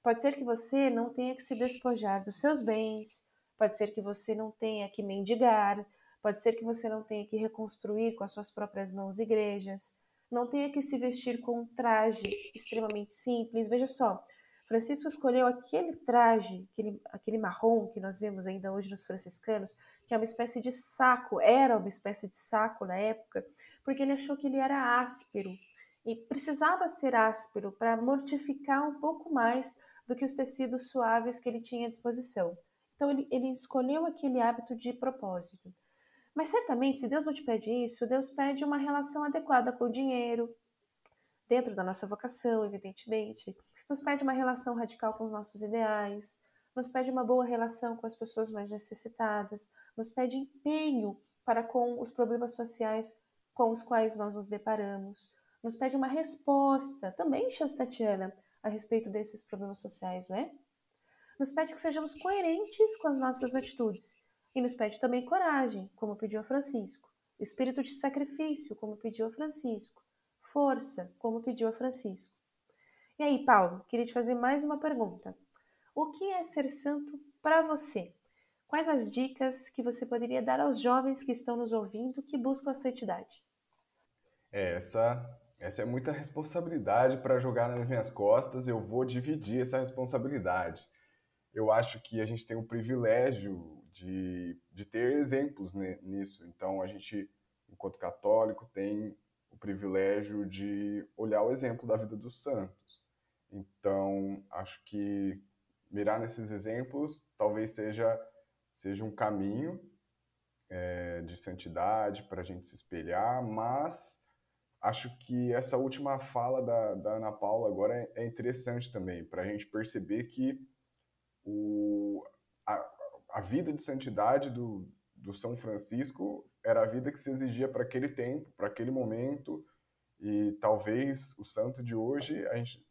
[SPEAKER 2] Pode ser que você não tenha que se despojar dos seus bens, pode ser que você não tenha que mendigar, pode ser que você não tenha que reconstruir com as suas próprias mãos igrejas, não tenha que se vestir com um traje extremamente simples. Veja só, Francisco escolheu aquele traje, aquele, aquele marrom que nós vemos ainda hoje nos franciscanos, que é uma espécie de saco, era uma espécie de saco na época, porque ele achou que ele era áspero e precisava ser áspero para mortificar um pouco mais do que os tecidos suaves que ele tinha à disposição. Então ele, ele escolheu aquele hábito de propósito. Mas certamente, se Deus não te pede isso, Deus pede uma relação adequada com o dinheiro, dentro da nossa vocação, evidentemente. Nos pede uma relação radical com os nossos ideais, nos pede uma boa relação com as pessoas mais necessitadas, nos pede empenho para com os problemas sociais com os quais nós nos deparamos. Nos pede uma resposta, também, Tatiana, a respeito desses problemas sociais, não é? Nos pede que sejamos coerentes com as nossas atitudes. E nos pede também coragem, como pediu a Francisco. Espírito de sacrifício, como pediu a Francisco. Força, como pediu a Francisco. E aí, Paulo, queria te fazer mais uma pergunta. O que é ser santo para você? Quais as dicas que você poderia dar aos jovens que estão nos ouvindo que buscam a santidade?
[SPEAKER 3] É, essa, essa é muita responsabilidade para jogar nas minhas costas. Eu vou dividir essa responsabilidade. Eu acho que a gente tem o privilégio de, de ter exemplos nisso. Então, a gente, enquanto católico, tem o privilégio de olhar o exemplo da vida dos santos. Então, acho que mirar nesses exemplos talvez seja, seja um caminho é, de santidade para a gente se espelhar, mas acho que essa última fala da, da Ana Paula agora é, é interessante também, para a gente perceber que o, a, a vida de santidade do, do São Francisco era a vida que se exigia para aquele tempo, para aquele momento, e talvez o santo de hoje, a gente,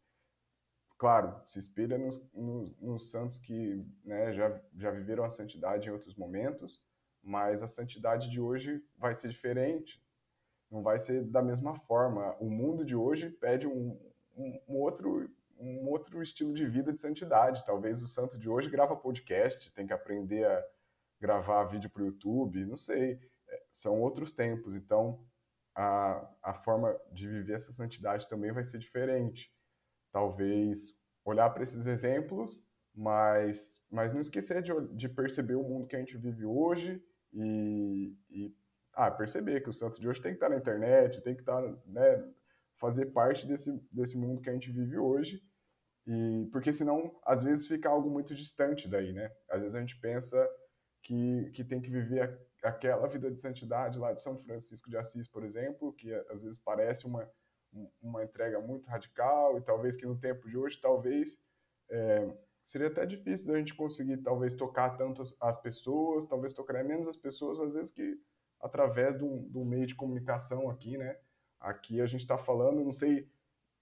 [SPEAKER 3] claro, se espelha nos, nos, nos santos que né, já, já viveram a santidade em outros momentos, mas a santidade de hoje vai ser diferente, não vai ser da mesma forma. O mundo de hoje pede um, um, um, outro, um outro estilo de vida de santidade. Talvez o santo de hoje grava podcast, tem que aprender a gravar vídeo para o YouTube, não sei. É, são outros tempos, então a, a forma de viver essa santidade também vai ser diferente. Talvez olhar para esses exemplos, mas, mas não esquecer de, de perceber o mundo que a gente vive hoje e, e ah, perceber que o Santos de hoje tem que estar na internet, tem que estar, né, fazer parte desse, desse mundo que a gente vive hoje. E porque senão, às vezes fica algo muito distante daí, né? Às vezes a gente pensa que, que tem que viver a, aquela vida de santidade lá de São Francisco de Assis, por exemplo, que às vezes parece uma uma entrega muito radical e talvez que no tempo de hoje, talvez é, seria até difícil da gente conseguir talvez tocar tanto as, as pessoas, talvez tocar menos as pessoas, às vezes que através de um, meio de comunicação aqui, né? Aqui a gente está falando, não sei,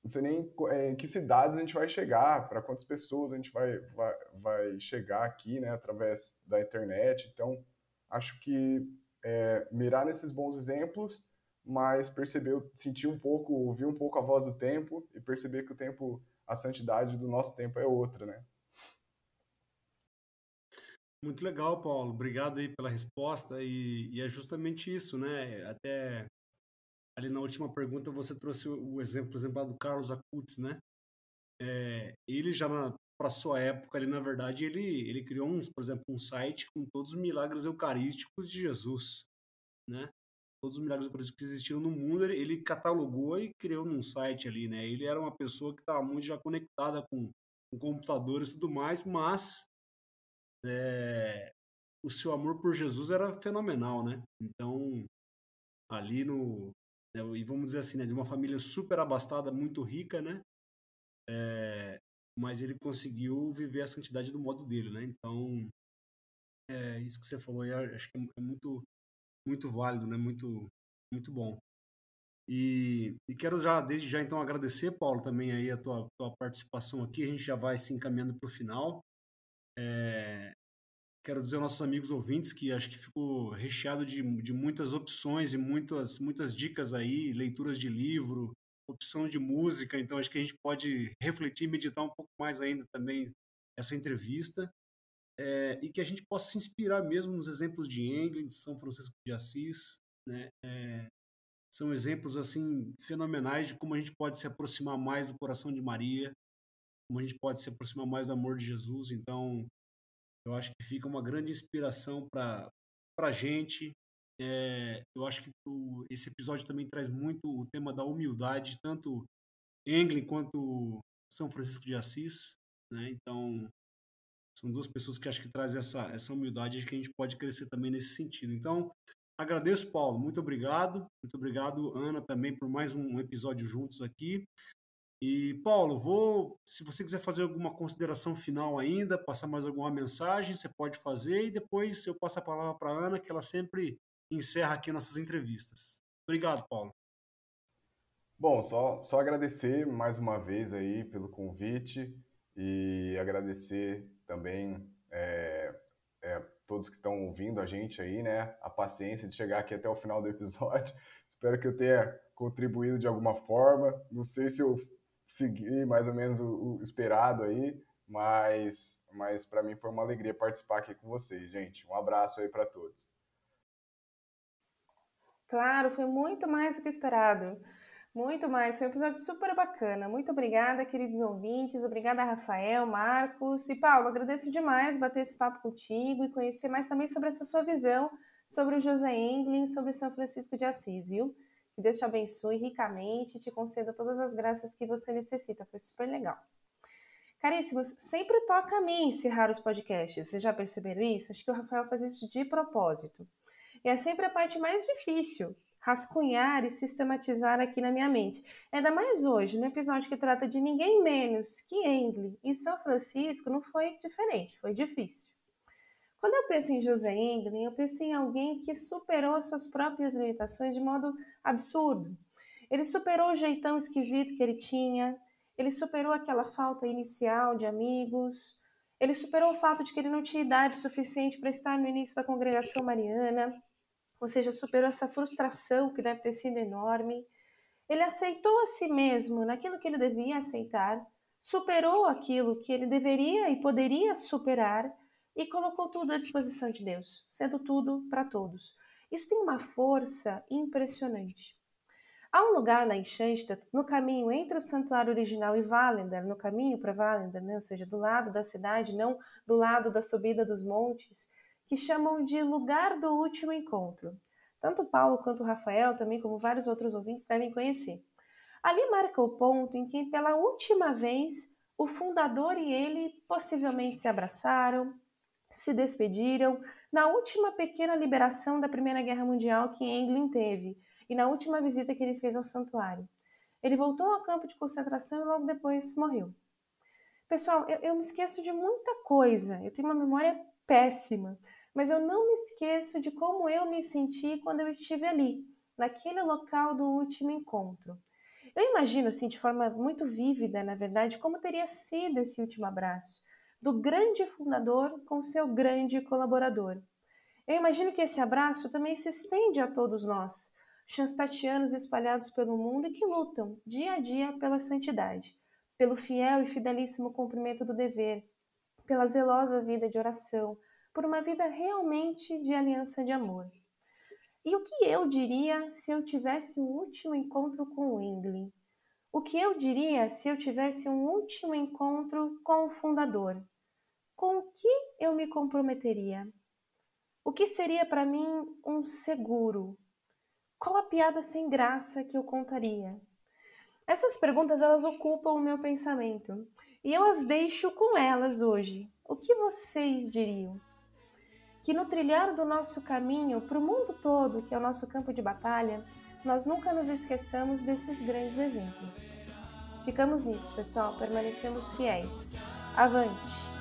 [SPEAKER 3] não sei nem é, em que cidades a gente vai chegar, para quantas pessoas a gente vai, vai, vai chegar aqui, né? Através da internet. Então, acho que é, mirar nesses bons exemplos, mas perceber, sentir um pouco, ouvir um pouco a voz do tempo e perceber que o tempo, a santidade do nosso tempo é outra, né?
[SPEAKER 1] Muito legal, Paulo. Obrigado aí pela resposta. E, e, é justamente isso, né? Até ali na última pergunta você trouxe o exemplo, por exemplo, do Carlos Acutis, né? É, ele já para sua época ali, na verdade, ele, ele criou, uns, por exemplo, um site com todos os milagres eucarísticos de Jesus. né? Todos os milagres eucarísticos que existiam no mundo, ele, ele catalogou e criou num site ali, né? Ele era uma pessoa que estava muito já conectada com, com computadores e tudo mais, mas é, o seu amor por Jesus era fenomenal, né? Então, ali no. Né, e vamos dizer assim, né, de uma família super abastada, muito rica, né? É, mas ele conseguiu viver a santidade do modo dele, né? Então, é, isso que você falou aí, acho que é muito, muito válido, né? Muito, muito bom. E, e, quero já, desde já, então, agradecer, Paulo, também aí a tua, tua participação aqui. A gente já vai se encaminhando para o final. É, quero dizer aos nossos amigos ouvintes que acho que ficou recheado de, de muitas opções e muitas, muitas dicas aí, leituras de livro, opção de música. Então, acho que a gente pode refletir, meditar um pouco mais ainda também essa entrevista. É, e que a gente possa se inspirar mesmo nos exemplos de England, de São Francisco de Assis, né? É, são exemplos assim fenomenais de como a gente pode se aproximar mais do coração de Maria, como a gente pode se aproximar mais do amor de Jesus. Então, eu acho que fica uma grande inspiração para a gente. É, eu acho que esse episódio também traz muito o tema da humildade, tanto Englin quanto São Francisco de Assis. Né? Então, são duas pessoas que acho que trazem essa, essa humildade e que a gente pode crescer também nesse sentido. Então, agradeço, Paulo. Muito obrigado. Muito obrigado, Ana, também por mais um episódio juntos aqui. E, Paulo, vou, se você quiser fazer alguma consideração final ainda, passar mais alguma mensagem, você pode fazer e depois eu passo a palavra para a Ana, que ela sempre encerra aqui nossas entrevistas. Obrigado, Paulo.
[SPEAKER 3] Bom, só, só agradecer mais uma vez aí pelo convite e agradecer também é, é, todos que estão ouvindo a gente aí, né? A paciência de chegar aqui até o final do episódio. Espero que eu tenha contribuído de alguma forma. Não sei se eu segui mais ou menos o, o esperado aí, mas, mas para mim foi uma alegria participar aqui com vocês, gente. Um abraço aí para todos.
[SPEAKER 2] Claro, foi muito mais do que esperado. Muito mais. Foi um episódio super bacana. Muito obrigada, queridos ouvintes. Obrigada, Rafael, Marcos e Paulo. Agradeço demais bater esse papo contigo e conhecer mais também sobre essa sua visão sobre o José Englin, sobre São Francisco de Assis, viu? Que Deus te abençoe ricamente e te conceda todas as graças que você necessita. Foi super legal. Caríssimos, sempre toca a mim encerrar os podcasts. Vocês já perceberam isso? Acho que o Rafael faz isso de propósito. E é sempre a parte mais difícil, rascunhar e sistematizar aqui na minha mente. Ainda mais hoje, no episódio que trata de ninguém menos que Engle e São Francisco, não foi diferente, foi difícil. Quando eu penso em José Engle, eu penso em alguém que superou as suas próprias limitações de modo absurdo. Ele superou o jeitão esquisito que ele tinha, ele superou aquela falta inicial de amigos, ele superou o fato de que ele não tinha idade suficiente para estar no início da congregação mariana, ou seja, superou essa frustração que deve ter sido enorme. Ele aceitou a si mesmo naquilo que ele devia aceitar, superou aquilo que ele deveria e poderia superar e colocou tudo à disposição de Deus, sendo tudo para todos. Isso tem uma força impressionante. Há um lugar lá em no caminho entre o santuário original e Valender, no caminho para Valender, né? ou seja, do lado da cidade, não do lado da subida dos montes, que chamam de lugar do último encontro. Tanto Paulo quanto Rafael, também como vários outros ouvintes, devem conhecer. Ali marca o ponto em que, pela última vez, o fundador e ele possivelmente se abraçaram, se despediram, na última pequena liberação da Primeira Guerra Mundial que Englin teve e na última visita que ele fez ao santuário. Ele voltou ao campo de concentração e logo depois morreu. Pessoal, eu, eu me esqueço de muita coisa, eu tenho uma memória péssima, mas eu não me esqueço de como eu me senti quando eu estive ali, naquele local do último encontro. Eu imagino, assim, de forma muito vívida, na verdade, como teria sido esse último abraço do grande fundador com seu grande colaborador. Eu imagino que esse abraço também se estende a todos nós, chanstatianos espalhados pelo mundo e que lutam dia a dia pela santidade, pelo fiel e fidelíssimo cumprimento do dever, pela zelosa vida de oração, por uma vida realmente de aliança de amor. E o que eu diria se eu tivesse um último encontro com o Ingley? O que eu diria se eu tivesse um último encontro com o fundador? Com o que eu me comprometeria? O que seria para mim um seguro? Qual a piada sem graça que eu contaria? Essas perguntas elas ocupam o meu pensamento e eu as deixo com elas hoje. O que vocês diriam? Que no trilhar do nosso caminho para o mundo todo, que é o nosso campo de batalha, nós nunca nos esqueçamos desses grandes exemplos. Ficamos nisso, pessoal, permanecemos fiéis. Avante!